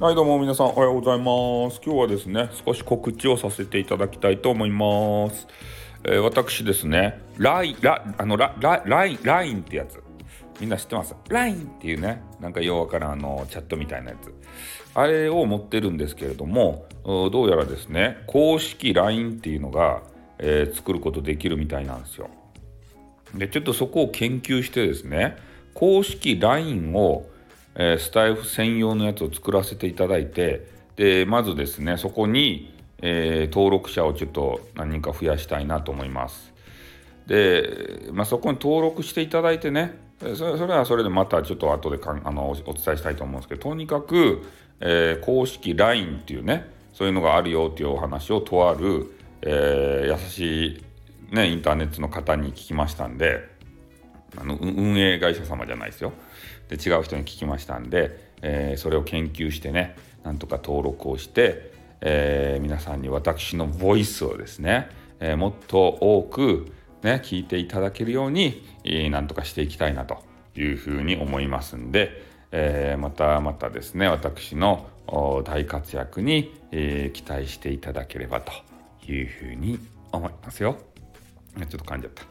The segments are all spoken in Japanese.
はいどうも皆さんおはようございます。今日はですね少し告知をさせていただきたいと思います、えー、私ですねライラあのラララインラインってやつ。みんな知ってます ?LINE っていうねなんかようわからんあのチャットみたいなやつ。あれを持ってるんですけれどもどうやらですね公式 LINE っていうのが、えー、作ることできるみたいなんですよ。でちょっとそこを研究してですね公式 LINE をえー、スタイフ専用のやつを作らせていただいてでまずですねそこに、えー、登録者をちょっと何人か増やしたいなと思います。で、まあ、そこに登録していただいてねそれはそれでまたちょっと後でかんあのお伝えしたいと思うんですけどとにかく、えー、公式 LINE っていうねそういうのがあるよっていうお話をとある、え、優しい、ね、インターネットの方に聞きましたんであの運営会社様じゃないですよで違う人に聞きましたんで、えー、それを研究してねなんとか登録をして、えー、皆さんに私のボイスをですね、えー、もっと多くね聞いていただけるように、えー、なんとかしていきたいなというふうに思いますんで、えー、またまたですね私の大活躍に、えー、期待していただければというふうに思いますよ。ちょっと噛んじゃった。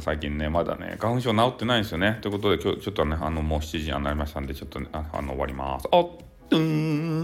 最近ね、まだね、花粉症治ってないんですよね。ということで、今日ちょっとね、あの、もう7時になりましたんで、ちょっとね、あの、終わります。あっ、うーにゅー